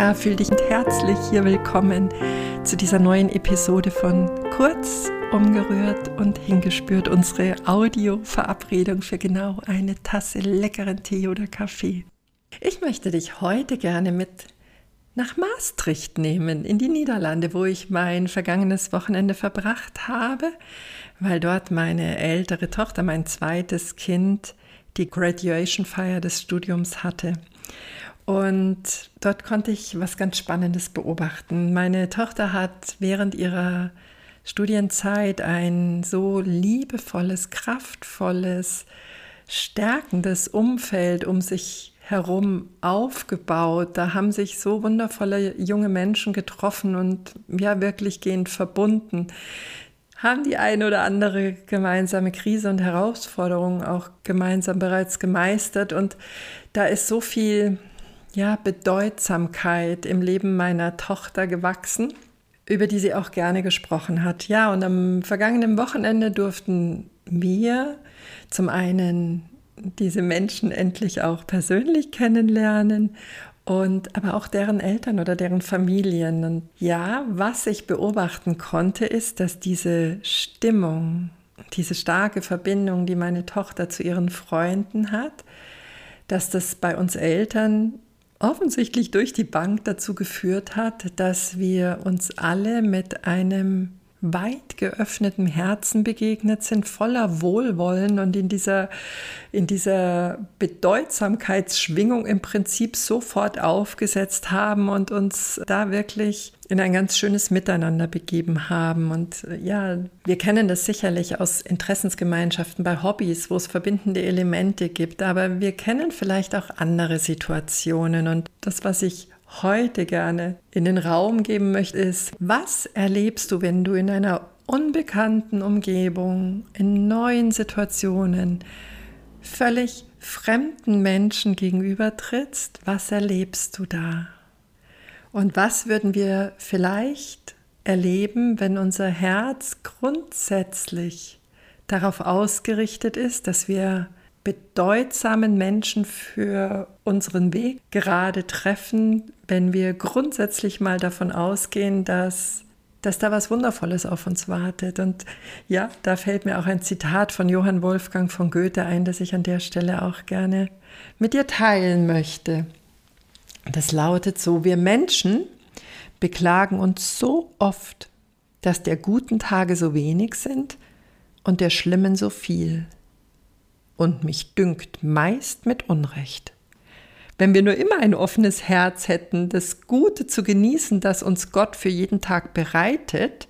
Ja, fühl dich herzlich hier willkommen zu dieser neuen Episode von Kurz, umgerührt und hingespürt. Unsere Audio-Verabredung für genau eine Tasse leckeren Tee oder Kaffee. Ich möchte dich heute gerne mit nach Maastricht nehmen, in die Niederlande, wo ich mein vergangenes Wochenende verbracht habe, weil dort meine ältere Tochter, mein zweites Kind, die Graduation Feier des Studiums hatte. Und dort konnte ich was ganz Spannendes beobachten. Meine Tochter hat während ihrer Studienzeit ein so liebevolles, kraftvolles, stärkendes Umfeld um sich herum aufgebaut. Da haben sich so wundervolle junge Menschen getroffen und ja wirklich gehend verbunden. Haben die eine oder andere gemeinsame Krise und Herausforderung auch gemeinsam bereits gemeistert. Und da ist so viel ja, Bedeutsamkeit im Leben meiner Tochter gewachsen, über die sie auch gerne gesprochen hat. Ja, und am vergangenen Wochenende durften wir zum einen diese Menschen endlich auch persönlich kennenlernen und aber auch deren Eltern oder deren Familien. Und ja, was ich beobachten konnte, ist, dass diese Stimmung, diese starke Verbindung, die meine Tochter zu ihren Freunden hat, dass das bei uns Eltern offensichtlich durch die Bank dazu geführt hat, dass wir uns alle mit einem weit geöffneten Herzen begegnet sind, voller Wohlwollen und in dieser, in dieser Bedeutsamkeitsschwingung im Prinzip sofort aufgesetzt haben und uns da wirklich in ein ganz schönes Miteinander begeben haben. Und äh, ja, wir kennen das sicherlich aus Interessensgemeinschaften bei Hobbys, wo es verbindende Elemente gibt, aber wir kennen vielleicht auch andere Situationen. Und das, was ich heute gerne in den Raum geben möchte, ist, was erlebst du, wenn du in einer unbekannten Umgebung, in neuen Situationen, völlig fremden Menschen gegenübertrittst? Was erlebst du da? Und was würden wir vielleicht erleben, wenn unser Herz grundsätzlich darauf ausgerichtet ist, dass wir bedeutsamen Menschen für unseren Weg gerade treffen, wenn wir grundsätzlich mal davon ausgehen, dass, dass da was Wundervolles auf uns wartet. Und ja, da fällt mir auch ein Zitat von Johann Wolfgang von Goethe ein, das ich an der Stelle auch gerne mit dir teilen möchte. Das lautet so, wir Menschen beklagen uns so oft, dass der guten Tage so wenig sind und der schlimmen so viel und mich dünkt meist mit Unrecht. Wenn wir nur immer ein offenes Herz hätten, das Gute zu genießen, das uns Gott für jeden Tag bereitet,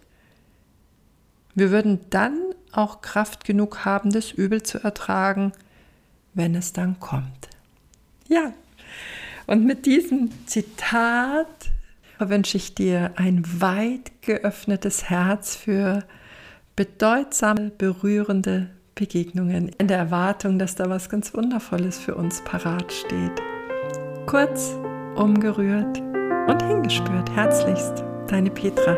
wir würden dann auch Kraft genug haben, das Übel zu ertragen, wenn es dann kommt. Ja, und mit diesem Zitat wünsche ich dir ein weit geöffnetes Herz für bedeutsame, berührende Begegnungen in der Erwartung, dass da was ganz Wundervolles für uns parat steht. Kurz, umgerührt und hingespürt. Herzlichst, deine Petra.